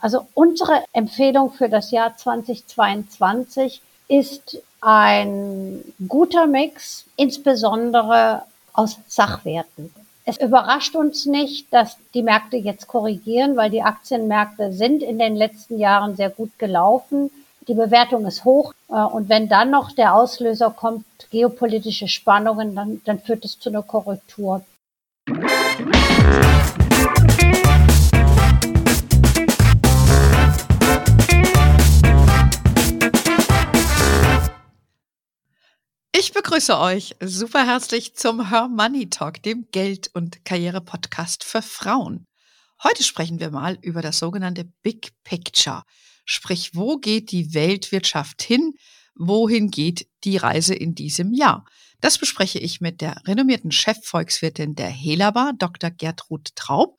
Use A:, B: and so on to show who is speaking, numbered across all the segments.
A: Also unsere Empfehlung für das Jahr 2022 ist ein guter Mix, insbesondere aus Sachwerten. Es überrascht uns nicht, dass die Märkte jetzt korrigieren, weil die Aktienmärkte sind in den letzten Jahren sehr gut gelaufen. Die Bewertung ist hoch. Äh, und wenn dann noch der Auslöser kommt, geopolitische Spannungen, dann, dann führt es zu einer Korrektur.
B: Begrüße euch super herzlich zum Her Money Talk, dem Geld- und Karriere-Podcast für Frauen. Heute sprechen wir mal über das sogenannte Big Picture. Sprich, wo geht die Weltwirtschaft hin? Wohin geht die Reise in diesem Jahr? Das bespreche ich mit der renommierten Chefvolkswirtin der Helaba, Dr. Gertrud Traub,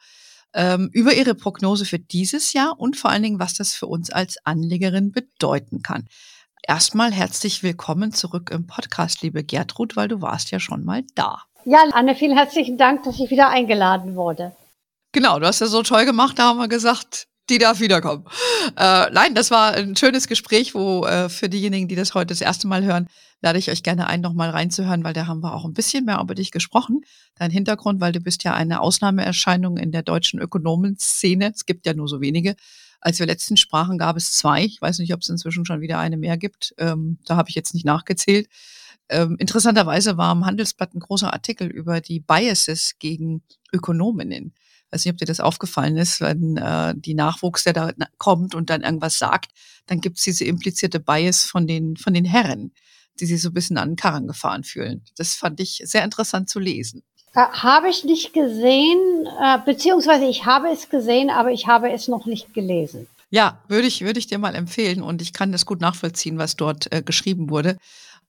B: ähm, über ihre Prognose für dieses Jahr und vor allen Dingen, was das für uns als Anlegerin bedeuten kann. Erstmal herzlich willkommen zurück im Podcast, liebe Gertrud, weil du warst ja schon mal da.
A: Ja, Anne, vielen herzlichen Dank, dass ich wieder eingeladen wurde.
B: Genau, du hast ja so toll gemacht, da haben wir gesagt, die darf wiederkommen. Äh, nein, das war ein schönes Gespräch, wo äh, für diejenigen, die das heute das erste Mal hören, lade ich euch gerne ein, nochmal reinzuhören, weil da haben wir auch ein bisschen mehr über dich gesprochen. Dein Hintergrund, weil du bist ja eine Ausnahmeerscheinung in der deutschen Ökonomenszene. Es gibt ja nur so wenige. Als wir letztens sprachen, gab es zwei. Ich weiß nicht, ob es inzwischen schon wieder eine mehr gibt. Ähm, da habe ich jetzt nicht nachgezählt. Ähm, interessanterweise war im Handelsblatt ein großer Artikel über die Biases gegen Ökonominnen. Ich weiß nicht, ob dir das aufgefallen ist, wenn äh, die Nachwuchs, der da kommt und dann irgendwas sagt, dann gibt es diese implizierte Bias von den, von den Herren, die sich so ein bisschen an den Karren gefahren fühlen. Das fand ich sehr interessant zu lesen.
A: Äh, habe ich nicht gesehen, äh, beziehungsweise ich habe es gesehen, aber ich habe es noch nicht gelesen.
B: Ja, würde ich, würde ich dir mal empfehlen und ich kann das gut nachvollziehen, was dort äh, geschrieben wurde.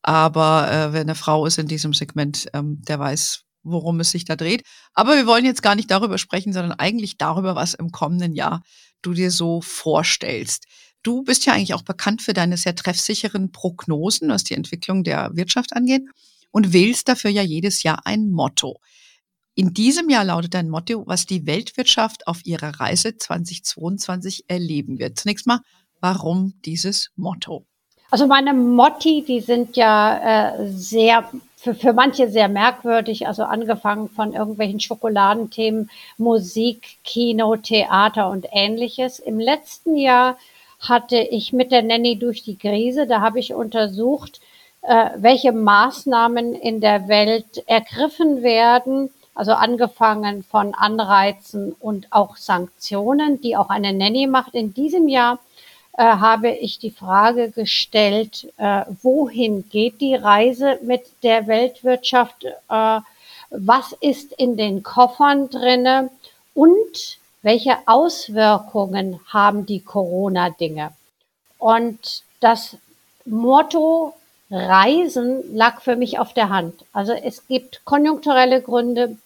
B: Aber äh, wer eine Frau ist in diesem Segment, ähm, der weiß, worum es sich da dreht. Aber wir wollen jetzt gar nicht darüber sprechen, sondern eigentlich darüber, was im kommenden Jahr du dir so vorstellst. Du bist ja eigentlich auch bekannt für deine sehr treffsicheren Prognosen, was die Entwicklung der Wirtschaft angeht und wählst dafür ja jedes Jahr ein Motto. In diesem Jahr lautet dein Motto, was die Weltwirtschaft auf ihrer Reise 2022 erleben wird. Zunächst mal, warum dieses Motto?
A: Also meine Motti, die sind ja äh, sehr für, für manche sehr merkwürdig, also angefangen von irgendwelchen Schokoladenthemen, Musik, Kino, Theater und ähnliches. Im letzten Jahr hatte ich mit der Nanny durch die Krise, da habe ich untersucht, welche Maßnahmen in der Welt ergriffen werden, also angefangen von Anreizen und auch Sanktionen, die auch eine Nanny macht. In diesem Jahr äh, habe ich die Frage gestellt, äh, wohin geht die Reise mit der Weltwirtschaft? Äh, was ist in den Koffern drinne? Und welche Auswirkungen haben die Corona-Dinge? Und das Motto Reisen lag für mich auf der Hand. Also es gibt konjunkturelle Gründe,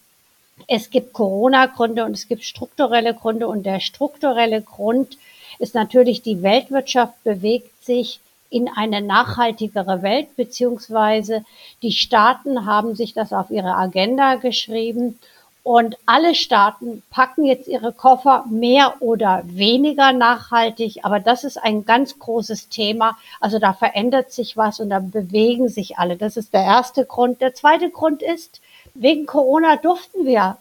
A: es gibt Corona-Gründe und es gibt strukturelle Gründe. Und der strukturelle Grund ist natürlich, die Weltwirtschaft bewegt sich in eine nachhaltigere Welt, beziehungsweise die Staaten haben sich das auf ihre Agenda geschrieben und alle Staaten packen jetzt ihre Koffer mehr oder weniger nachhaltig, aber das ist ein ganz großes Thema. Also da verändert sich was und da bewegen sich alle. Das ist der erste Grund. Der zweite Grund ist, wegen Corona durften wir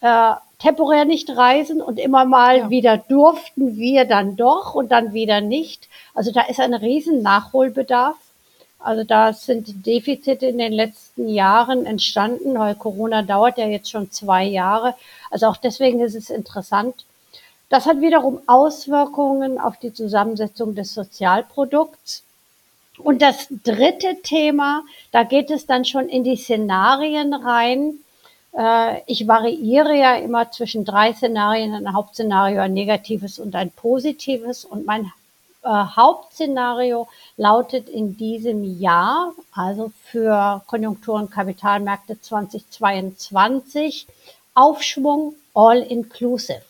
A: äh, temporär nicht reisen und immer mal ja. wieder durften wir dann doch und dann wieder nicht. Also da ist ein riesen Nachholbedarf. Also da sind Defizite in den letzten Jahren entstanden, weil Corona dauert ja jetzt schon zwei Jahre. Also auch deswegen ist es interessant. Das hat wiederum Auswirkungen auf die Zusammensetzung des Sozialprodukts. Und das dritte Thema, da geht es dann schon in die Szenarien rein. Äh, ich variiere ja immer zwischen drei Szenarien, ein Hauptszenario, ein negatives und ein positives. Und mein äh, Hauptszenario lautet in diesem Jahr, also für Konjunktur- und Kapitalmärkte 2022, Aufschwung all inclusive.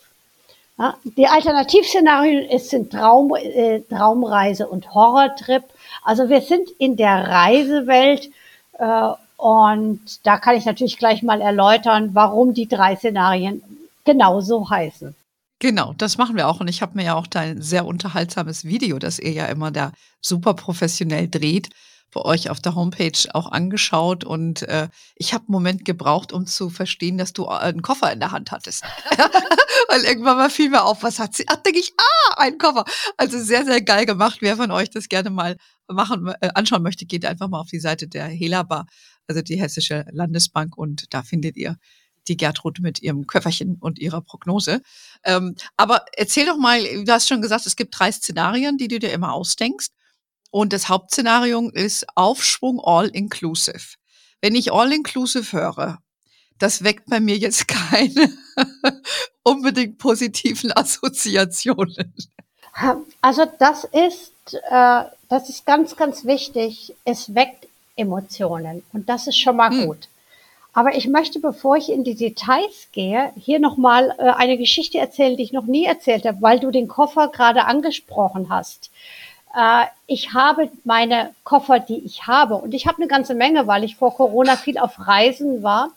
A: Ja, die Alternativszenarien sind Traum, äh, Traumreise und Horrortrip. Also wir sind in der Reisewelt äh, und da kann ich natürlich gleich mal erläutern, warum die drei Szenarien genauso heißen.
B: Genau, das machen wir auch. Und ich habe mir ja auch dein sehr unterhaltsames Video, das ihr ja immer da super professionell dreht, bei euch auf der Homepage auch angeschaut. Und äh, ich habe einen Moment gebraucht, um zu verstehen, dass du äh, einen Koffer in der Hand hattest. Weil irgendwann mal fiel mir auf, was hat sie? Ach, denke ich, ah, ein Koffer. Also sehr, sehr geil gemacht. Wer von euch das gerne mal machen, äh, anschauen möchte, geht einfach mal auf die Seite der Helaba, also die Hessische Landesbank, und da findet ihr die Gertrud mit ihrem Köfferchen und ihrer Prognose. Ähm, aber erzähl doch mal, du hast schon gesagt, es gibt drei Szenarien, die du dir immer ausdenkst. Und das Hauptszenario ist Aufschwung All-Inclusive. Wenn ich All-Inclusive höre, das weckt bei mir jetzt keine unbedingt positiven Assoziationen.
A: Also das ist, äh, das ist ganz, ganz wichtig. Es weckt Emotionen und das ist schon mal hm. gut. Aber ich möchte, bevor ich in die Details gehe, hier nochmal äh, eine Geschichte erzählen, die ich noch nie erzählt habe, weil du den Koffer gerade angesprochen hast. Äh, ich habe meine Koffer, die ich habe, und ich habe eine ganze Menge, weil ich vor Corona viel auf Reisen war,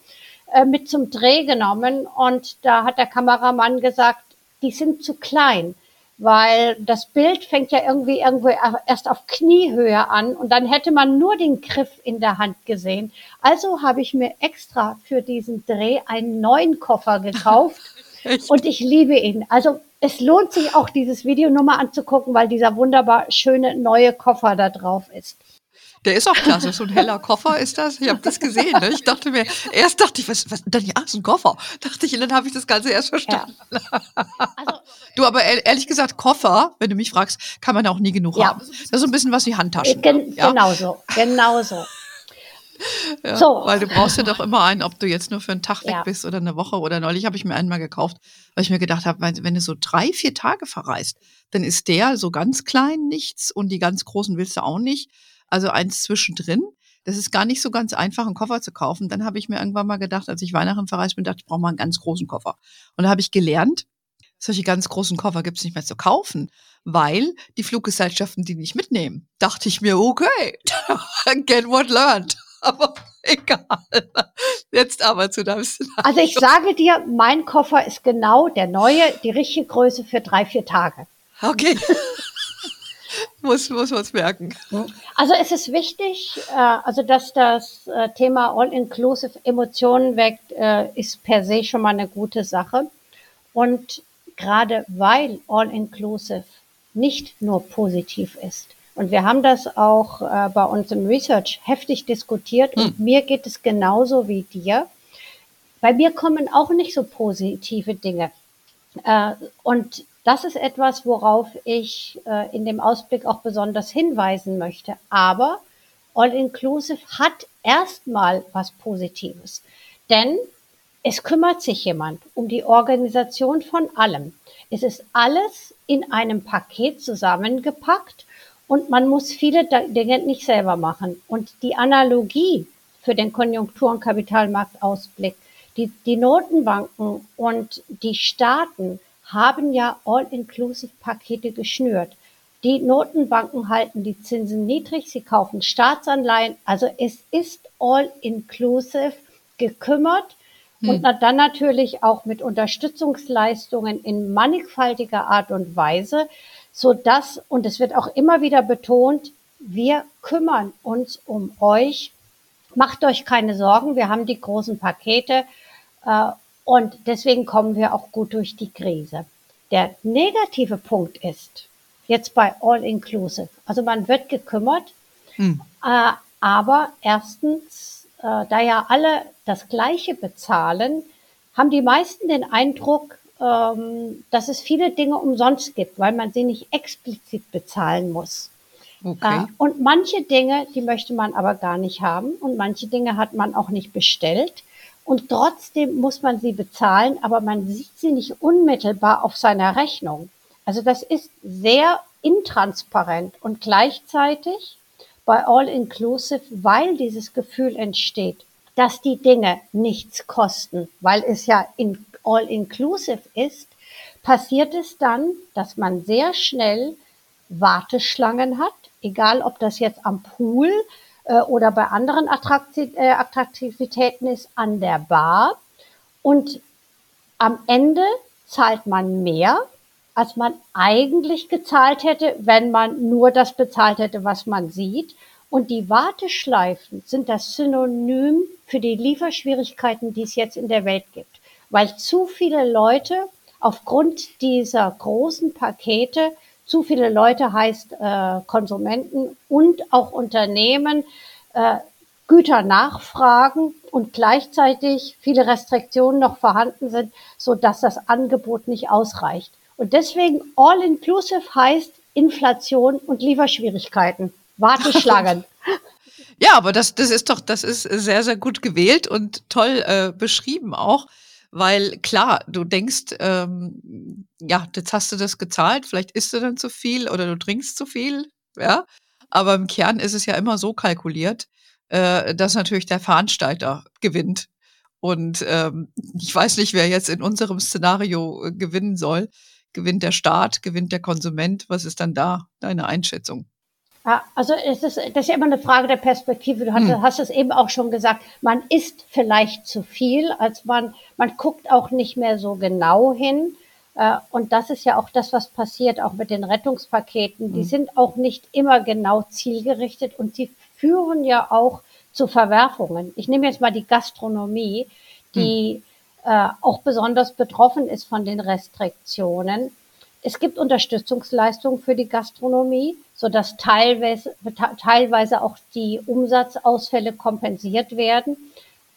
A: äh, mit zum Dreh genommen. Und da hat der Kameramann gesagt, die sind zu klein weil das Bild fängt ja irgendwie irgendwo erst auf Kniehöhe an und dann hätte man nur den Griff in der Hand gesehen. Also habe ich mir extra für diesen Dreh einen neuen Koffer gekauft und ich liebe ihn. Also es lohnt sich auch dieses Video nur mal anzugucken, weil dieser wunderbar schöne neue Koffer da drauf ist.
B: Der ist auch klasse. So ein heller Koffer ist das. Ich habe das gesehen. Ne? Ich dachte mir, erst dachte ich, was, was dann ja, so ein Koffer. Dachte ich, und dann habe ich das Ganze erst verstanden. Ja. Also, du, aber ehrlich gesagt, Koffer, wenn du mich fragst, kann man auch nie genug ja. haben. Das ist so ein bisschen was wie Handtaschen.
A: Gen ja? Genau so, genau so.
B: Ja, so. Weil du brauchst ja doch immer einen, ob du jetzt nur für einen Tag weg ja. bist oder eine Woche oder neulich habe ich mir einen mal gekauft, weil ich mir gedacht habe, wenn du so drei, vier Tage verreist, dann ist der so ganz klein nichts und die ganz großen willst du auch nicht also eins zwischendrin. Das ist gar nicht so ganz einfach, einen Koffer zu kaufen. Dann habe ich mir irgendwann mal gedacht, als ich Weihnachten verreist bin, dachte ich, brauche mal einen ganz großen Koffer. Und da habe ich gelernt, solche ganz großen Koffer gibt es nicht mehr zu kaufen, weil die Fluggesellschaften die nicht mitnehmen. Dachte ich mir, okay, get what learned. Aber egal. Jetzt aber zu deinem
A: Szenario. Also ich sage dir, mein Koffer ist genau der neue, die richtige Größe für drei, vier Tage.
B: Okay muss, muss man es merken.
A: Also es ist wichtig, äh, also dass das äh, Thema All-Inclusive Emotionen weckt, äh, ist per se schon mal eine gute Sache. Und gerade weil All-Inclusive nicht nur positiv ist, und wir haben das auch äh, bei uns im Research heftig diskutiert, und hm. mir geht es genauso wie dir. Bei mir kommen auch nicht so positive Dinge. Äh, und das ist etwas, worauf ich äh, in dem Ausblick auch besonders hinweisen möchte. Aber All-Inclusive hat erstmal was Positives. Denn es kümmert sich jemand um die Organisation von allem. Es ist alles in einem Paket zusammengepackt und man muss viele Dinge nicht selber machen. Und die Analogie für den Konjunktur- und Kapitalmarktausblick, die, die Notenbanken und die Staaten haben ja All-Inclusive-Pakete geschnürt. Die Notenbanken halten die Zinsen niedrig, sie kaufen Staatsanleihen. Also es ist all-inclusive gekümmert hm. und dann natürlich auch mit Unterstützungsleistungen in mannigfaltiger Art und Weise, so dass, und es wird auch immer wieder betont, wir kümmern uns um euch. Macht euch keine Sorgen, wir haben die großen Pakete äh, und deswegen kommen wir auch gut durch die Krise. Der negative Punkt ist, jetzt bei All Inclusive, also man wird gekümmert, hm. äh, aber erstens, äh, da ja alle das Gleiche bezahlen, haben die meisten den Eindruck, ähm, dass es viele Dinge umsonst gibt, weil man sie nicht explizit bezahlen muss. Okay. Äh, und manche Dinge, die möchte man aber gar nicht haben und manche Dinge hat man auch nicht bestellt und trotzdem muss man sie bezahlen, aber man sieht sie nicht unmittelbar auf seiner Rechnung. Also das ist sehr intransparent und gleichzeitig bei All Inclusive, weil dieses Gefühl entsteht, dass die Dinge nichts kosten, weil es ja in All Inclusive ist, passiert es dann, dass man sehr schnell Warteschlangen hat, egal ob das jetzt am Pool äh, oder bei anderen äh, Attraktivitäten ist an der Bar. Und am Ende zahlt man mehr, als man eigentlich gezahlt hätte, wenn man nur das bezahlt hätte, was man sieht. Und die Warteschleifen sind das Synonym für die Lieferschwierigkeiten, die es jetzt in der Welt gibt. Weil zu viele Leute aufgrund dieser großen Pakete, zu viele Leute heißt äh, Konsumenten und auch Unternehmen, äh, Güter nachfragen und gleichzeitig viele Restriktionen noch vorhanden sind, so dass das Angebot nicht ausreicht. Und deswegen All-Inclusive heißt Inflation und Lieferschwierigkeiten. Warteschlangen.
B: ja, aber das, das ist doch, das ist sehr, sehr gut gewählt und toll äh, beschrieben auch. Weil klar, du denkst, ähm, ja, jetzt hast du das gezahlt, vielleicht isst du dann zu viel oder du trinkst zu viel, ja. Aber im Kern ist es ja immer so kalkuliert, äh, dass natürlich der Veranstalter gewinnt. Und ähm, ich weiß nicht, wer jetzt in unserem Szenario äh, gewinnen soll. Gewinnt der Staat, gewinnt der Konsument? Was ist dann da deine Einschätzung?
A: Ja, also es ist, das ist ja immer eine Frage der Perspektive. Du hast, hm. hast es eben auch schon gesagt. Man isst vielleicht zu viel, als man, man guckt auch nicht mehr so genau hin. Äh, und das ist ja auch das, was passiert, auch mit den Rettungspaketen. Die hm. sind auch nicht immer genau zielgerichtet und sie führen ja auch zu Verwerfungen. Ich nehme jetzt mal die Gastronomie, die hm. äh, auch besonders betroffen ist von den Restriktionen. Es gibt Unterstützungsleistungen für die Gastronomie, so dass teilweise, teilweise auch die Umsatzausfälle kompensiert werden.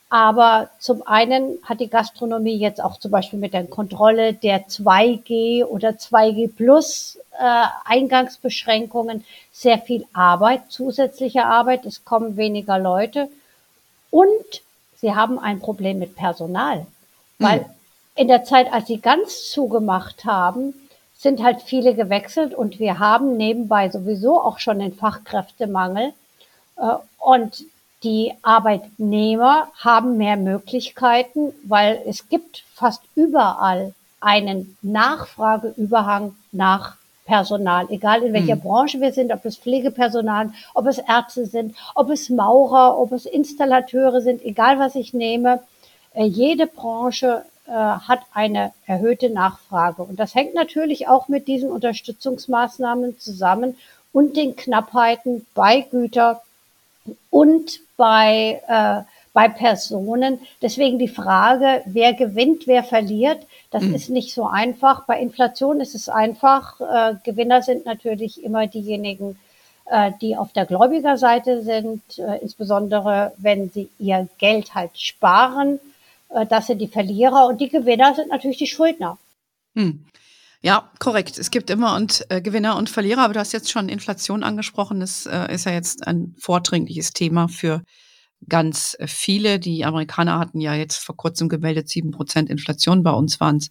A: Aber zum einen hat die Gastronomie jetzt auch zum Beispiel mit der Kontrolle der 2G oder 2G Plus äh, Eingangsbeschränkungen sehr viel Arbeit, zusätzliche Arbeit. Es kommen weniger Leute und sie haben ein Problem mit Personal, weil mhm. in der Zeit, als sie ganz zugemacht haben, sind halt viele gewechselt und wir haben nebenbei sowieso auch schon den Fachkräftemangel. Äh, und die Arbeitnehmer haben mehr Möglichkeiten, weil es gibt fast überall einen Nachfrageüberhang nach Personal, egal in welcher hm. Branche wir sind, ob es Pflegepersonal, ob es Ärzte sind, ob es Maurer, ob es Installateure sind, egal was ich nehme. Äh, jede Branche äh, hat eine erhöhte Nachfrage. Und das hängt natürlich auch mit diesen Unterstützungsmaßnahmen zusammen und den Knappheiten bei Güter und bei, äh, bei Personen. Deswegen die Frage, wer gewinnt, wer verliert, das mhm. ist nicht so einfach. Bei Inflation ist es einfach. Äh, Gewinner sind natürlich immer diejenigen, äh, die auf der Gläubigerseite sind, äh, insbesondere wenn sie ihr Geld halt sparen. Äh, das sind die Verlierer und die Gewinner sind natürlich die Schuldner.
B: Hm. Ja, korrekt. Es gibt immer und äh, Gewinner und Verlierer, aber du hast jetzt schon Inflation angesprochen. Das äh, ist ja jetzt ein vordringliches Thema für ganz äh, viele. Die Amerikaner hatten ja jetzt vor kurzem gemeldet, sieben Prozent Inflation. Bei uns waren es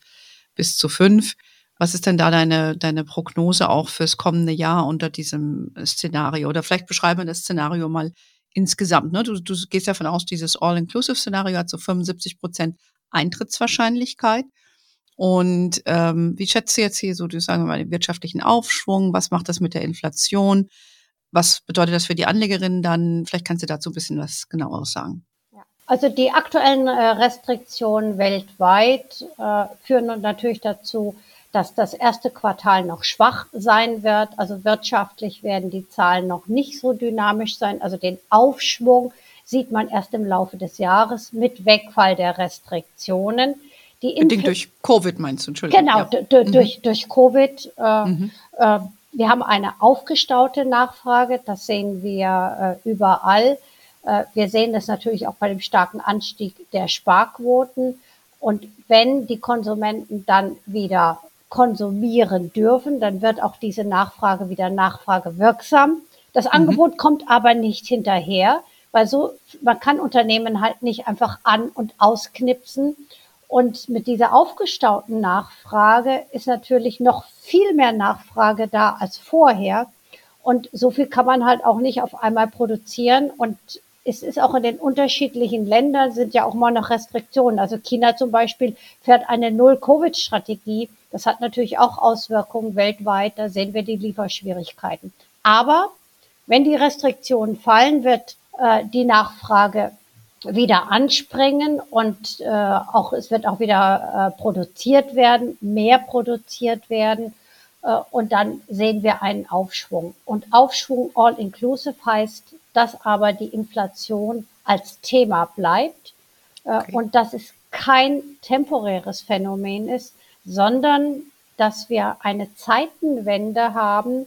B: bis zu fünf. Was ist denn da deine, deine Prognose auch fürs kommende Jahr unter diesem Szenario? Oder vielleicht beschreiben wir das Szenario mal insgesamt. Ne? Du, du gehst davon aus, dieses All-Inclusive-Szenario hat so 75 Prozent Eintrittswahrscheinlichkeit. Und ähm, wie schätzt du jetzt hier so, du sagen wir mal, den wirtschaftlichen Aufschwung? Was macht das mit der Inflation? Was bedeutet das für die Anlegerinnen dann? Vielleicht kannst du dazu ein bisschen was genaueres sagen.
A: Also die aktuellen äh, Restriktionen weltweit äh, führen natürlich dazu, dass das erste Quartal noch schwach sein wird. Also wirtschaftlich werden die Zahlen noch nicht so dynamisch sein. Also den Aufschwung sieht man erst im Laufe des Jahres mit Wegfall der Restriktionen.
B: Die Bedingt durch Covid meinst du, Entschuldigung.
A: Genau, ja. mhm. durch, durch Covid. Äh, mhm. äh, wir haben eine aufgestaute Nachfrage, das sehen wir äh, überall. Äh, wir sehen das natürlich auch bei dem starken Anstieg der Sparquoten. Und wenn die Konsumenten dann wieder konsumieren dürfen, dann wird auch diese Nachfrage wieder nachfragewirksam. Das mhm. Angebot kommt aber nicht hinterher, weil so, man kann Unternehmen halt nicht einfach an- und ausknipsen. Und mit dieser aufgestauten Nachfrage ist natürlich noch viel mehr Nachfrage da als vorher. Und so viel kann man halt auch nicht auf einmal produzieren. Und es ist auch in den unterschiedlichen Ländern sind ja auch mal noch Restriktionen. Also China zum Beispiel fährt eine Null-Covid-Strategie. Das hat natürlich auch Auswirkungen weltweit. Da sehen wir die Lieferschwierigkeiten. Aber wenn die Restriktionen fallen, wird äh, die Nachfrage wieder anspringen und äh, auch es wird auch wieder äh, produziert werden, mehr produziert werden und dann sehen wir einen Aufschwung. Und Aufschwung all inclusive heißt, dass aber die Inflation als Thema bleibt äh, okay. und dass es kein temporäres Phänomen ist, sondern dass wir eine Zeitenwende haben,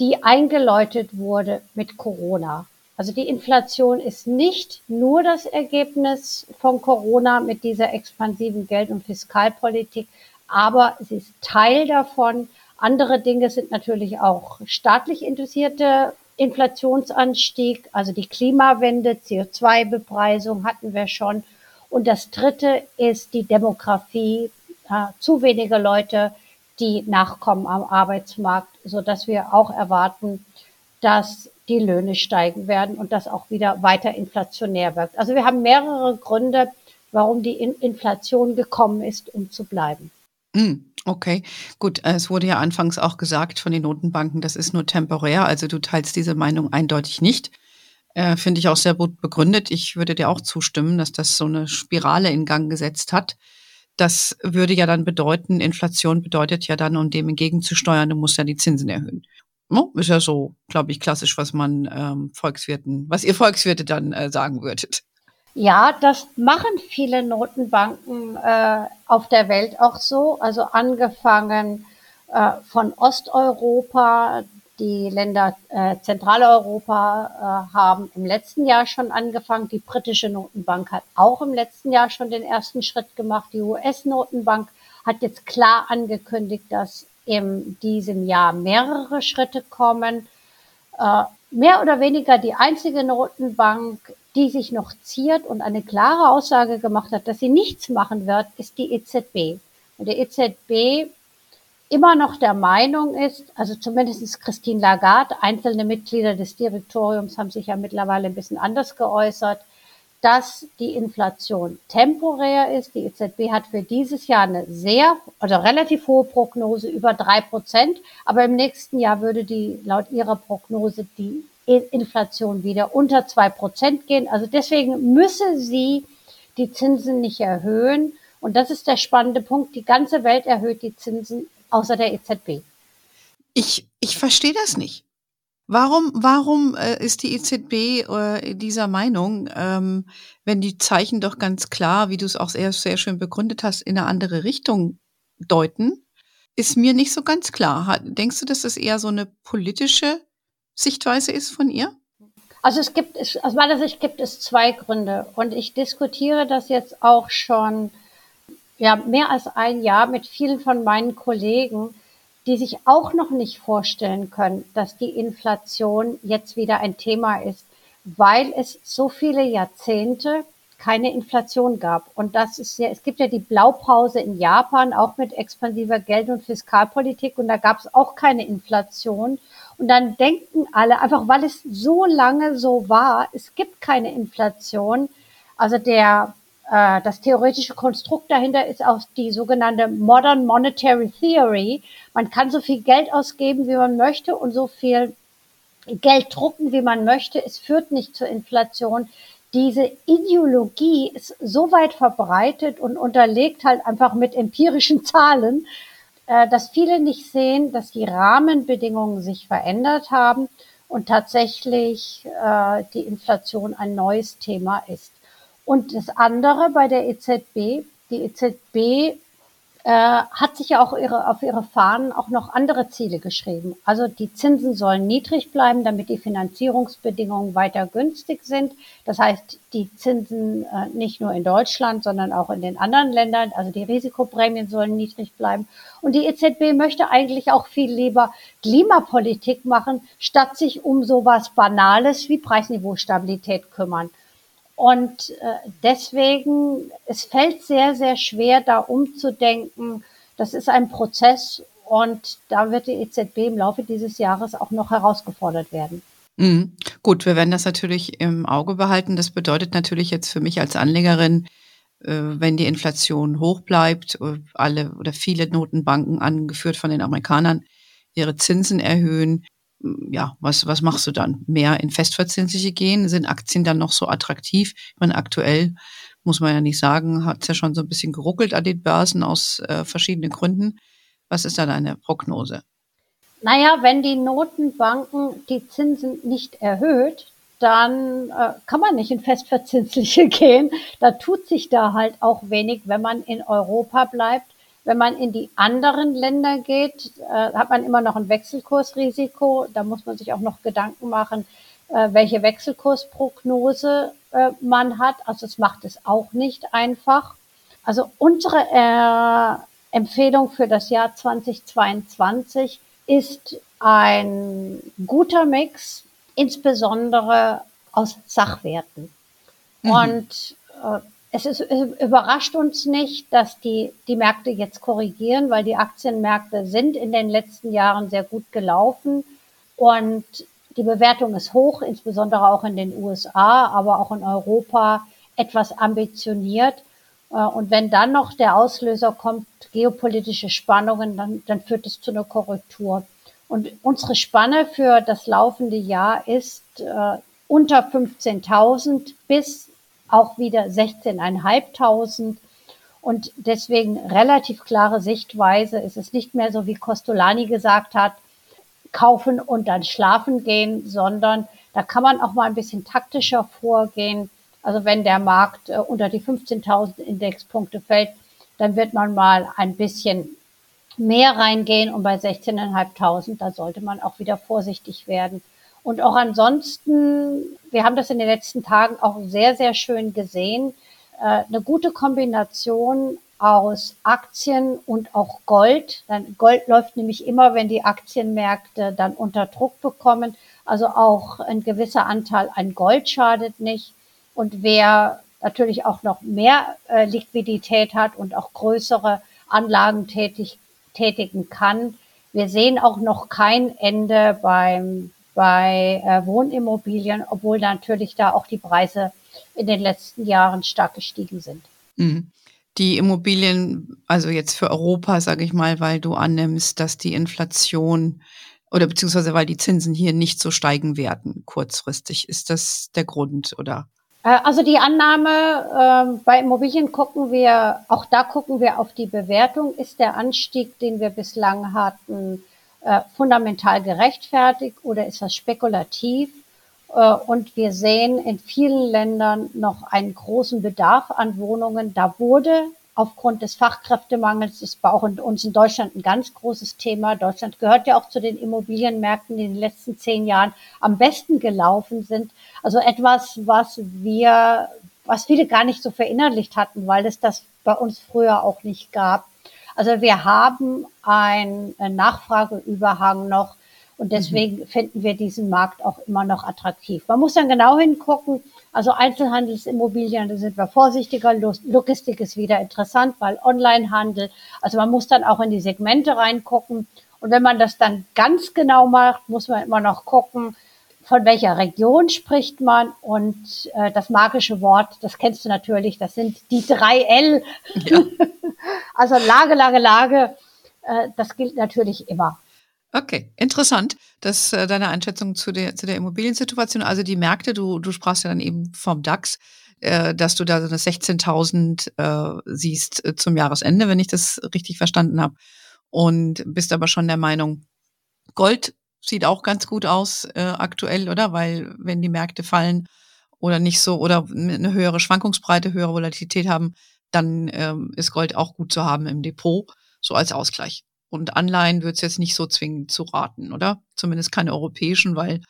A: die eingeläutet wurde mit Corona. Also die Inflation ist nicht nur das Ergebnis von Corona mit dieser expansiven Geld- und Fiskalpolitik, aber sie ist Teil davon. Andere Dinge sind natürlich auch staatlich interessierte Inflationsanstieg, also die Klimawende, CO2-Bepreisung hatten wir schon. Und das Dritte ist die Demografie. Äh, zu wenige Leute, die nachkommen am Arbeitsmarkt, so dass wir auch erwarten, dass die Löhne steigen werden und das auch wieder weiter inflationär wirkt. Also wir haben mehrere Gründe, warum die Inflation gekommen ist, um zu bleiben.
B: Hm, okay, gut. Es wurde ja anfangs auch gesagt von den Notenbanken, das ist nur temporär. Also du teilst diese Meinung eindeutig nicht. Äh, Finde ich auch sehr gut begründet. Ich würde dir auch zustimmen, dass das so eine Spirale in Gang gesetzt hat. Das würde ja dann bedeuten, Inflation bedeutet ja dann, um dem entgegenzusteuern, du musst ja die Zinsen erhöhen. No, ist ja so, glaube ich, klassisch, was man ähm, Volkswirten, was ihr Volkswirte dann äh, sagen würdet.
A: Ja, das machen viele Notenbanken äh, auf der Welt auch so. Also angefangen äh, von Osteuropa, die Länder äh, Zentraleuropa äh, haben im letzten Jahr schon angefangen. Die britische Notenbank hat auch im letzten Jahr schon den ersten Schritt gemacht. Die US-Notenbank hat jetzt klar angekündigt, dass in diesem Jahr mehrere Schritte kommen. Äh, mehr oder weniger die einzige Notenbank, die sich noch ziert und eine klare Aussage gemacht hat, dass sie nichts machen wird, ist die EZB. Und die EZB immer noch der Meinung ist, also zumindest Christine Lagarde, einzelne Mitglieder des Direktoriums haben sich ja mittlerweile ein bisschen anders geäußert, dass die Inflation temporär ist. Die EZB hat für dieses Jahr eine sehr, also relativ hohe Prognose über drei Prozent. Aber im nächsten Jahr würde die laut ihrer Prognose die Inflation wieder unter zwei Prozent gehen. Also deswegen müsse sie die Zinsen nicht erhöhen. Und das ist der spannende Punkt. Die ganze Welt erhöht die Zinsen außer der EZB.
B: Ich, ich verstehe das nicht. Warum, warum äh, ist die EZB äh, dieser Meinung, ähm, wenn die Zeichen doch ganz klar, wie du es auch sehr, sehr schön begründet hast, in eine andere Richtung deuten? Ist mir nicht so ganz klar. Denkst du, dass das eher so eine politische Sichtweise ist von ihr?
A: Also es gibt, aus meiner Sicht gibt es zwei Gründe und ich diskutiere das jetzt auch schon ja, mehr als ein Jahr mit vielen von meinen Kollegen, die sich auch noch nicht vorstellen können, dass die Inflation jetzt wieder ein Thema ist, weil es so viele Jahrzehnte keine Inflation gab. Und das ist ja, es gibt ja die Blaupause in Japan, auch mit expansiver Geld- und Fiskalpolitik, und da gab es auch keine Inflation. Und dann denken alle, einfach weil es so lange so war, es gibt keine Inflation. Also der äh, das theoretische Konstrukt dahinter ist auch die sogenannte Modern Monetary Theory. Man kann so viel Geld ausgeben, wie man möchte und so viel Geld drucken, wie man möchte. Es führt nicht zur Inflation. Diese Ideologie ist so weit verbreitet und unterlegt halt einfach mit empirischen Zahlen, dass viele nicht sehen, dass die Rahmenbedingungen sich verändert haben und tatsächlich äh, die Inflation ein neues Thema ist. Und das andere bei der EZB, die EZB äh, hat sich ja auch ihre, auf ihre Fahnen auch noch andere Ziele geschrieben. Also die Zinsen sollen niedrig bleiben, damit die Finanzierungsbedingungen weiter günstig sind. Das heißt, die Zinsen äh, nicht nur in Deutschland, sondern auch in den anderen Ländern, also die Risikoprämien sollen niedrig bleiben. Und die EZB möchte eigentlich auch viel lieber Klimapolitik machen, statt sich um sowas Banales wie Preisniveaustabilität kümmern. Und äh, deswegen, es fällt sehr, sehr schwer, da umzudenken. Das ist ein Prozess und da wird die EZB im Laufe dieses Jahres auch noch herausgefordert werden.
B: Mhm. Gut, wir werden das natürlich im Auge behalten. Das bedeutet natürlich jetzt für mich als Anlegerin, äh, wenn die Inflation hoch bleibt, äh, alle oder viele Notenbanken angeführt von den Amerikanern ihre Zinsen erhöhen, ja, was, was machst du dann? Mehr in festverzinsliche gehen? Sind Aktien dann noch so attraktiv? Ich meine, aktuell muss man ja nicht sagen, hat es ja schon so ein bisschen geruckelt an den Börsen aus äh, verschiedenen Gründen. Was ist da deine Prognose?
A: Naja, wenn die Notenbanken die Zinsen nicht erhöht, dann äh, kann man nicht in festverzinsliche gehen. Da tut sich da halt auch wenig, wenn man in Europa bleibt. Wenn man in die anderen Länder geht, äh, hat man immer noch ein Wechselkursrisiko. Da muss man sich auch noch Gedanken machen, äh, welche Wechselkursprognose äh, man hat. Also es macht es auch nicht einfach. Also unsere Empfehlung für das Jahr 2022 ist ein guter Mix, insbesondere aus Sachwerten. Mhm. Und äh, es, ist, es überrascht uns nicht, dass die, die Märkte jetzt korrigieren, weil die Aktienmärkte sind in den letzten Jahren sehr gut gelaufen und die Bewertung ist hoch, insbesondere auch in den USA, aber auch in Europa etwas ambitioniert. Äh, und wenn dann noch der Auslöser kommt, geopolitische Spannungen, dann, dann führt es zu einer Korrektur. Und unsere Spanne für das laufende Jahr ist äh, unter 15.000 bis auch wieder 16.500. Und deswegen relativ klare Sichtweise. Es ist nicht mehr so, wie Costolani gesagt hat, kaufen und dann schlafen gehen, sondern da kann man auch mal ein bisschen taktischer vorgehen. Also wenn der Markt äh, unter die 15.000 Indexpunkte fällt, dann wird man mal ein bisschen mehr reingehen und bei 16.500, da sollte man auch wieder vorsichtig werden. Und auch ansonsten, wir haben das in den letzten Tagen auch sehr, sehr schön gesehen, äh, eine gute Kombination aus Aktien und auch Gold. Gold läuft nämlich immer, wenn die Aktienmärkte dann unter Druck bekommen. Also auch ein gewisser Anteil an Gold schadet nicht. Und wer natürlich auch noch mehr äh, Liquidität hat und auch größere Anlagen tätig, tätigen kann. Wir sehen auch noch kein Ende beim, bei äh, Wohnimmobilien, obwohl natürlich da auch die Preise in den letzten Jahren stark gestiegen sind.
B: Mhm die Immobilien, also jetzt für Europa, sage ich mal, weil du annimmst, dass die Inflation oder beziehungsweise weil die Zinsen hier nicht so steigen werden kurzfristig. Ist das der Grund oder?
A: Äh, also die Annahme, äh, bei Immobilien gucken wir, auch da gucken wir auf die Bewertung. Ist der Anstieg, den wir bislang hatten, äh, fundamental gerechtfertigt oder ist das spekulativ? Äh, und wir sehen in vielen Ländern noch einen großen Bedarf an Wohnungen. Da wurde aufgrund des Fachkräftemangels, das war auch in uns in Deutschland ein ganz großes Thema. Deutschland gehört ja auch zu den Immobilienmärkten, die in den letzten zehn Jahren am besten gelaufen sind. Also etwas, was wir, was viele gar nicht so verinnerlicht hatten, weil es das bei uns früher auch nicht gab. Also wir haben einen Nachfrageüberhang noch und deswegen mhm. finden wir diesen Markt auch immer noch attraktiv. Man muss dann genau hingucken. Also Einzelhandelsimmobilien, da sind wir vorsichtiger. Logistik ist wieder interessant, weil Onlinehandel. Also man muss dann auch in die Segmente reingucken. Und wenn man das dann ganz genau macht, muss man immer noch gucken, von welcher Region spricht man und äh, das magische Wort, das kennst du natürlich, das sind die drei L. Ja. also Lage, Lage, Lage, äh, das gilt natürlich immer.
B: Okay, interessant, dass äh, deine Einschätzung zu der, zu der Immobiliensituation, also die Märkte, du, du sprachst ja dann eben vom DAX, äh, dass du da so eine 16.000 äh, siehst äh, zum Jahresende, wenn ich das richtig verstanden habe. Und bist aber schon der Meinung, Gold sieht auch ganz gut aus äh, aktuell, oder? Weil wenn die Märkte fallen oder nicht so oder eine höhere Schwankungsbreite, höhere Volatilität haben, dann ähm, ist Gold auch gut zu haben im Depot, so als Ausgleich. Und Anleihen wird es jetzt nicht so zwingend zu raten, oder? Zumindest keine europäischen, weil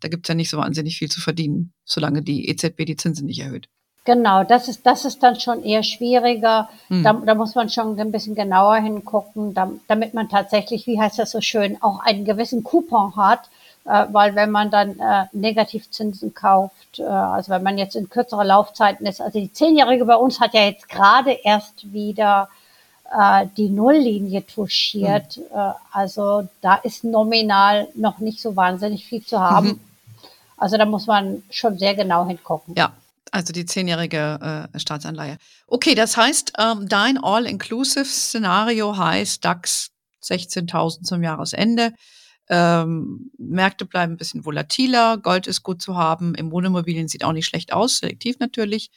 B: da gibt es ja nicht so wahnsinnig viel zu verdienen, solange die EZB die Zinsen nicht erhöht.
A: Genau, das ist, das ist dann schon eher schwieriger. Hm. Da, da muss man schon ein bisschen genauer hingucken, damit man tatsächlich, wie heißt das so schön, auch einen gewissen Coupon hat. Äh, weil wenn man dann äh, Negativzinsen kauft, äh, also wenn man jetzt in kürzerer Laufzeiten ist, also die Zehnjährige bei uns hat ja jetzt gerade erst wieder äh, die Nulllinie touchiert. Mhm. Äh, also da ist nominal noch nicht so wahnsinnig viel zu haben. Mhm. Also da muss man schon sehr genau hingucken.
B: Ja, also die zehnjährige äh, Staatsanleihe. Okay, das heißt, ähm, dein All-Inclusive-Szenario heißt DAX 16.000 zum Jahresende. Ähm, Märkte bleiben ein bisschen volatiler, Gold ist gut zu haben, Immobilien sieht auch nicht schlecht aus, selektiv natürlich.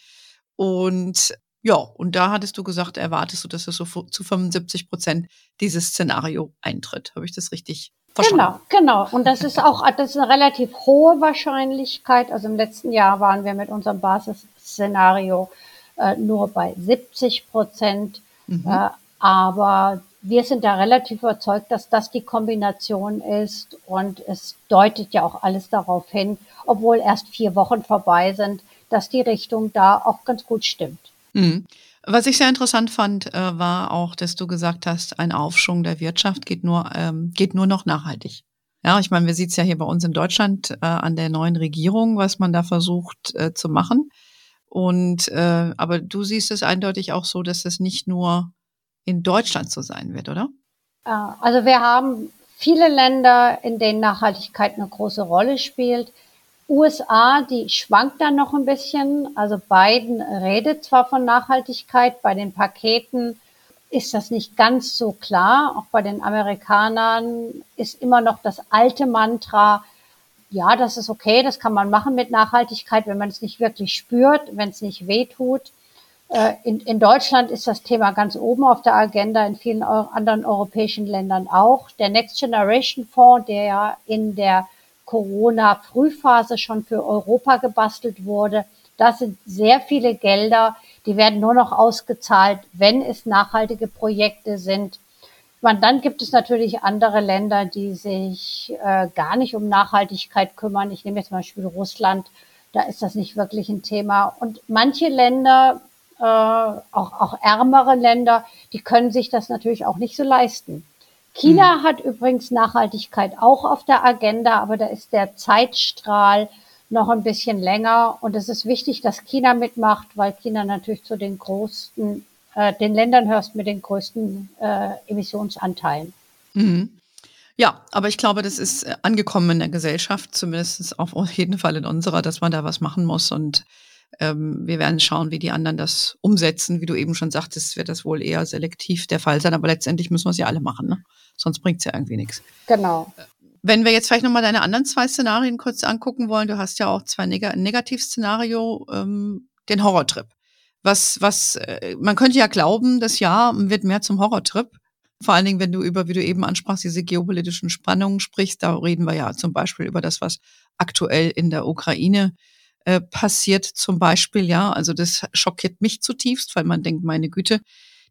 B: Und ja, und da hattest du gesagt, erwartest du, dass es so zu 75 Prozent dieses Szenario eintritt. Habe ich das richtig?
A: Genau, genau. Und das ist auch das ist eine relativ hohe Wahrscheinlichkeit. Also im letzten Jahr waren wir mit unserem Basisszenario äh, nur bei 70 Prozent. Mhm. Äh, aber wir sind da relativ überzeugt, dass das die Kombination ist. Und es deutet ja auch alles darauf hin, obwohl erst vier Wochen vorbei sind, dass die Richtung da auch ganz gut stimmt.
B: Mhm. Was ich sehr interessant fand, äh, war auch, dass du gesagt hast, ein Aufschwung der Wirtschaft geht nur, ähm, geht nur noch nachhaltig. Ja, ich meine, wir sehen es ja hier bei uns in Deutschland äh, an der neuen Regierung, was man da versucht äh, zu machen. Und aber du siehst es eindeutig auch so, dass es nicht nur in Deutschland so sein wird, oder?
A: Also wir haben viele Länder, in denen Nachhaltigkeit eine große Rolle spielt. USA, die schwankt dann noch ein bisschen. Also Biden redet zwar von Nachhaltigkeit, bei den Paketen ist das nicht ganz so klar. Auch bei den Amerikanern ist immer noch das alte Mantra, ja, das ist okay, das kann man machen mit Nachhaltigkeit, wenn man es nicht wirklich spürt, wenn es nicht weh tut. Äh, in, in Deutschland ist das Thema ganz oben auf der Agenda, in vielen anderen europäischen Ländern auch. Der Next Generation Fonds, der ja in der Corona-Frühphase schon für Europa gebastelt wurde. Das sind sehr viele Gelder, die werden nur noch ausgezahlt, wenn es nachhaltige Projekte sind. Man, dann gibt es natürlich andere Länder, die sich äh, gar nicht um Nachhaltigkeit kümmern. Ich nehme jetzt zum Beispiel Russland, da ist das nicht wirklich ein Thema. Und manche Länder, äh, auch, auch ärmere Länder, die können sich das natürlich auch nicht so leisten. China mhm. hat übrigens Nachhaltigkeit auch auf der Agenda, aber da ist der Zeitstrahl noch ein bisschen länger. Und es ist wichtig, dass China mitmacht, weil China natürlich zu den größten, äh, den Ländern hörst mit den größten äh, Emissionsanteilen.
B: Mhm. Ja, aber ich glaube, das ist äh, angekommen in der Gesellschaft, zumindest auf jeden Fall in unserer, dass man da was machen muss. Und ähm, wir werden schauen, wie die anderen das umsetzen. Wie du eben schon sagtest, wird das wohl eher selektiv der Fall sein. Aber letztendlich müssen wir es ja alle machen. Ne? Sonst bringt es ja irgendwie nichts.
A: Genau.
B: Wenn wir jetzt vielleicht nochmal deine anderen zwei Szenarien kurz angucken wollen, du hast ja auch zwei Neg ein Negativszenario, ähm, den Horrortrip. Was, was, äh, man könnte ja glauben, das Jahr wird mehr zum Horrortrip. Vor allen Dingen, wenn du über, wie du eben ansprachst, diese geopolitischen Spannungen sprichst, da reden wir ja zum Beispiel über das, was aktuell in der Ukraine äh, passiert zum Beispiel, ja. Also das schockiert mich zutiefst, weil man denkt, meine Güte,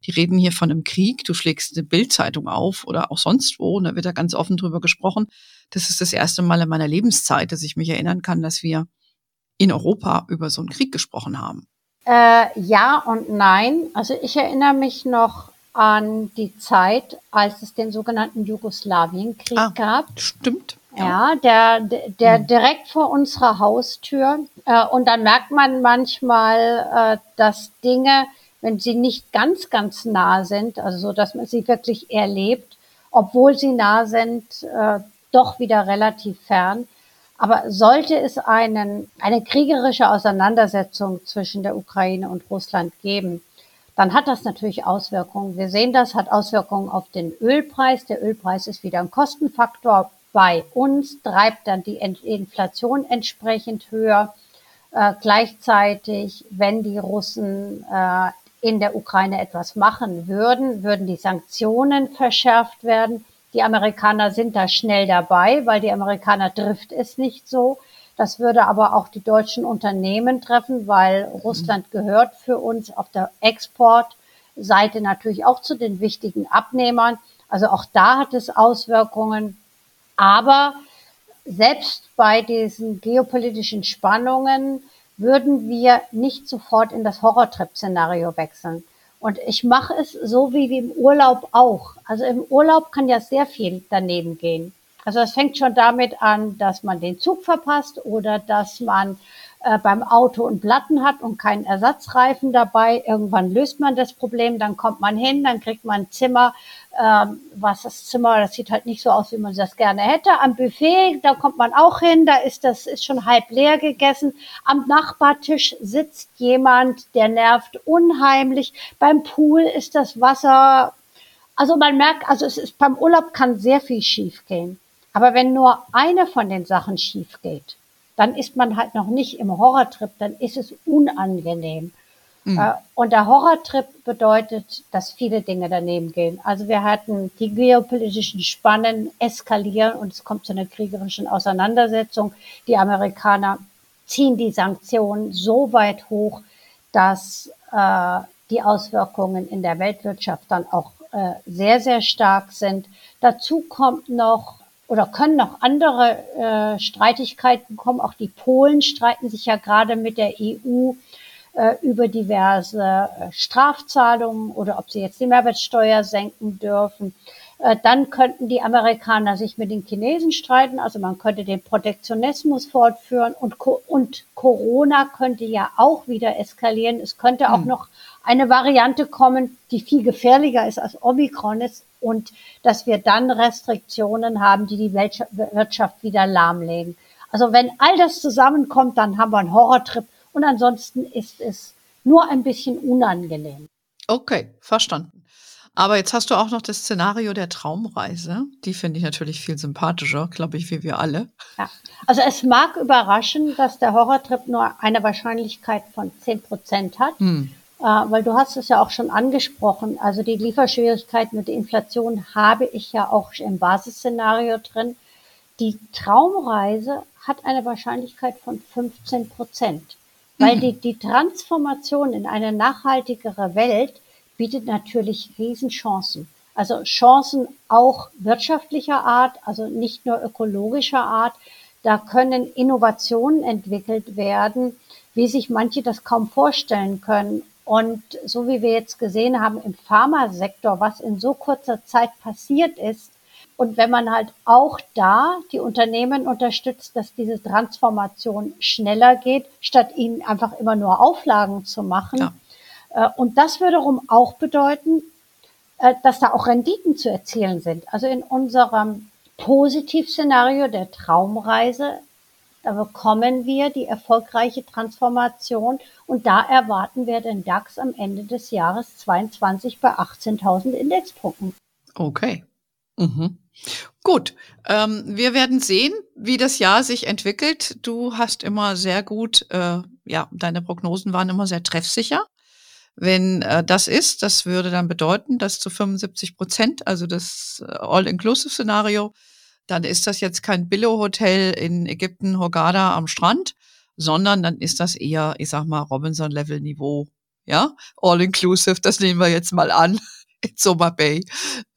B: die reden hier von einem Krieg, du schlägst eine Bildzeitung auf oder auch sonst wo, und da wird da ganz offen drüber gesprochen. Das ist das erste Mal in meiner Lebenszeit, dass ich mich erinnern kann, dass wir in Europa über so einen Krieg gesprochen haben.
A: Äh, ja und nein. Also ich erinnere mich noch an die Zeit, als es den sogenannten Jugoslawienkrieg ah, gab.
B: Stimmt.
A: Ja, der, der hm. direkt vor unserer Haustür. Äh, und dann merkt man manchmal, äh, dass Dinge, wenn sie nicht ganz, ganz nah sind, also so, dass man sie wirklich erlebt, obwohl sie nah sind, äh, doch wieder relativ fern. Aber sollte es einen, eine kriegerische Auseinandersetzung zwischen der Ukraine und Russland geben, dann hat das natürlich Auswirkungen. Wir sehen das, hat Auswirkungen auf den Ölpreis. Der Ölpreis ist wieder ein Kostenfaktor bei uns, treibt dann die Inflation entsprechend höher. Äh, gleichzeitig, wenn die Russen äh, in der Ukraine etwas machen würden, würden die Sanktionen verschärft werden. Die Amerikaner sind da schnell dabei, weil die Amerikaner trifft es nicht so. Das würde aber auch die deutschen Unternehmen treffen, weil Russland gehört für uns auf der Exportseite natürlich auch zu den wichtigen Abnehmern. Also auch da hat es Auswirkungen. Aber selbst bei diesen geopolitischen Spannungen würden wir nicht sofort in das Horrortrip-Szenario wechseln. Und ich mache es so wie im Urlaub auch. Also im Urlaub kann ja sehr viel daneben gehen. Also es fängt schon damit an, dass man den Zug verpasst oder dass man äh, beim Auto einen Platten hat und keinen Ersatzreifen dabei. Irgendwann löst man das Problem, dann kommt man hin, dann kriegt man ein Zimmer, ähm, was das Zimmer, das sieht halt nicht so aus, wie man das gerne hätte. Am Buffet, da kommt man auch hin, da ist das ist schon halb leer gegessen. Am Nachbartisch sitzt jemand, der nervt unheimlich. Beim Pool ist das Wasser, also man merkt, also es ist beim Urlaub kann sehr viel schief gehen. Aber wenn nur eine von den Sachen schief geht, dann ist man halt noch nicht im Horrortrip, dann ist es unangenehm. Mhm. Äh, und der Horrortrip bedeutet, dass viele Dinge daneben gehen. Also wir hatten die geopolitischen Spannen eskalieren und es kommt zu einer kriegerischen Auseinandersetzung. Die Amerikaner ziehen die Sanktionen so weit hoch, dass äh, die Auswirkungen in der Weltwirtschaft dann auch äh, sehr, sehr stark sind. Dazu kommt noch oder können noch andere äh, Streitigkeiten kommen. Auch die Polen streiten sich ja gerade mit der EU äh, über diverse äh, Strafzahlungen oder ob sie jetzt die Mehrwertsteuer senken dürfen. Äh, dann könnten die Amerikaner sich mit den Chinesen streiten. Also man könnte den Protektionismus fortführen und, und Corona könnte ja auch wieder eskalieren. Es könnte auch hm. noch eine Variante kommen, die viel gefährlicher ist als Omikron ist und dass wir dann Restriktionen haben, die die Wirtschaft wieder lahmlegen. Also wenn all das zusammenkommt, dann haben wir einen Horrortrip und ansonsten ist es nur ein bisschen unangenehm.
B: Okay, verstanden. Aber jetzt hast du auch noch das Szenario der Traumreise. Die finde ich natürlich viel sympathischer, glaube ich, wie wir alle.
A: Ja. Also es mag überraschen, dass der Horrortrip nur eine Wahrscheinlichkeit von 10 Prozent hat. Hm. Äh, weil du hast es ja auch schon angesprochen. Also die Lieferschwierigkeiten und die Inflation habe ich ja auch im Basisszenario drin. Die Traumreise hat eine Wahrscheinlichkeit von 15 Prozent. Weil mhm. die, die Transformation in eine nachhaltigere Welt bietet natürlich Riesenchancen. Also Chancen auch wirtschaftlicher Art, also nicht nur ökologischer Art. Da können Innovationen entwickelt werden, wie sich manche das kaum vorstellen können. Und so wie wir jetzt gesehen haben im Pharmasektor, was in so kurzer Zeit passiert ist, und wenn man halt auch da die Unternehmen unterstützt, dass diese Transformation schneller geht, statt ihnen einfach immer nur Auflagen zu machen, ja. Äh, und das würde darum auch bedeuten, äh, dass da auch Renditen zu erzielen sind. Also in unserem Positivszenario der Traumreise, da bekommen wir die erfolgreiche Transformation und da erwarten wir den DAX am Ende des Jahres 22 bei 18.000 Indexpunkten.
B: Okay. Mhm. Gut, ähm, wir werden sehen, wie das Jahr sich entwickelt. Du hast immer sehr gut, äh, ja, deine Prognosen waren immer sehr treffsicher. Wenn äh, das ist, das würde dann bedeuten, dass zu 75 Prozent, also das äh, All-Inclusive-Szenario, dann ist das jetzt kein Billo-Hotel in Ägypten, Hurghada am Strand, sondern dann ist das eher, ich sag mal, Robinson-Level-Niveau. Ja, All-Inclusive, das nehmen wir jetzt mal an in Soma Bay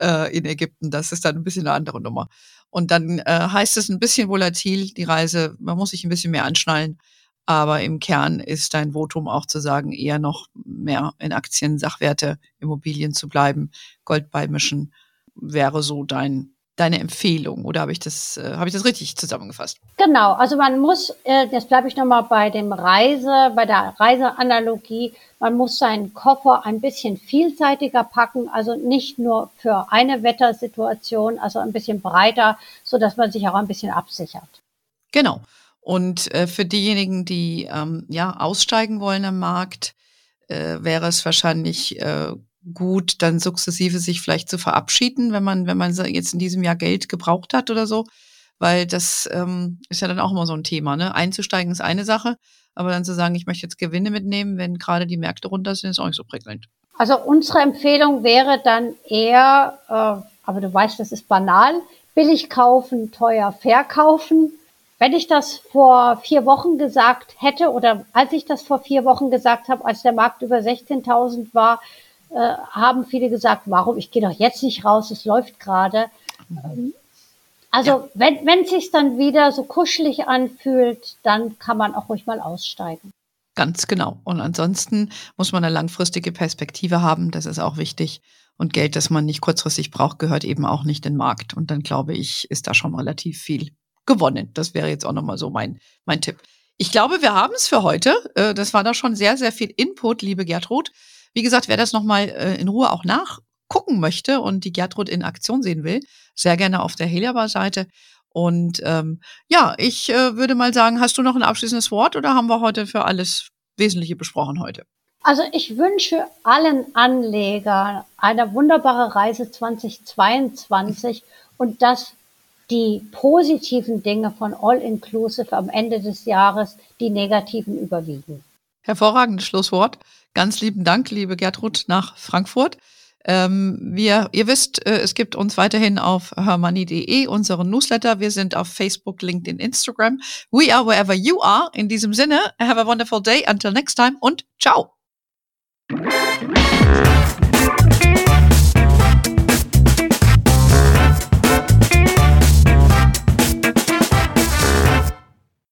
B: äh, in Ägypten. Das ist dann ein bisschen eine andere Nummer. Und dann äh, heißt es ein bisschen volatil, die Reise, man muss sich ein bisschen mehr anschnallen. Aber im Kern ist dein Votum auch zu sagen, eher noch mehr in Aktien, Sachwerte, Immobilien zu bleiben, Gold beimischen, wäre so dein deine Empfehlung oder habe ich das äh, habe ich das richtig zusammengefasst?
A: Genau, also man muss äh, jetzt bleibe ich noch mal bei dem Reise, bei der Reiseanalogie, man muss seinen Koffer ein bisschen vielseitiger packen, also nicht nur für eine Wettersituation, also ein bisschen breiter, so dass man sich auch ein bisschen absichert.
B: Genau. Und äh, für diejenigen, die ähm, ja aussteigen wollen am Markt, äh, wäre es wahrscheinlich äh, gut, dann sukzessive sich vielleicht zu verabschieden, wenn man, wenn man jetzt in diesem Jahr Geld gebraucht hat oder so. Weil das ähm, ist ja dann auch immer so ein Thema. Ne? Einzusteigen ist eine Sache, aber dann zu sagen, ich möchte jetzt Gewinne mitnehmen, wenn gerade die Märkte runter sind, ist auch nicht so prickelnd.
A: Also unsere Empfehlung wäre dann eher, äh, aber du weißt, das ist banal, billig kaufen, teuer verkaufen. Wenn ich das vor vier Wochen gesagt hätte oder als ich das vor vier Wochen gesagt habe, als der Markt über 16.000 war, äh, haben viele gesagt, warum, ich gehe doch jetzt nicht raus, es läuft gerade. Mhm. Also ja. wenn wenn es sich dann wieder so kuschelig anfühlt, dann kann man auch ruhig mal aussteigen.
B: Ganz genau. Und ansonsten muss man eine langfristige Perspektive haben, das ist auch wichtig. Und Geld, das man nicht kurzfristig braucht, gehört eben auch nicht in den Markt. Und dann glaube ich, ist da schon relativ viel gewonnen. Das wäre jetzt auch nochmal so mein, mein Tipp. Ich glaube, wir haben es für heute. Äh, das war da schon sehr, sehr viel Input, liebe Gertrud. Wie gesagt, wer das nochmal äh, in Ruhe auch nachgucken möchte und die Gertrud in Aktion sehen will, sehr gerne auf der Heliabar-Seite. Und ähm, ja, ich äh, würde mal sagen, hast du noch ein abschließendes Wort oder haben wir heute für alles Wesentliche besprochen heute?
A: Also ich wünsche allen Anlegern eine wunderbare Reise 2022 und dass die positiven Dinge von All Inclusive am Ende des Jahres die negativen überwiegen.
B: Hervorragendes Schlusswort. Ganz lieben Dank, liebe Gertrud, nach Frankfurt. Ähm, wir, ihr wisst, äh, es gibt uns weiterhin auf hermoney.de unseren Newsletter. Wir sind auf Facebook, LinkedIn, Instagram. We are wherever you are. In diesem Sinne, have a wonderful day. Until next time und ciao.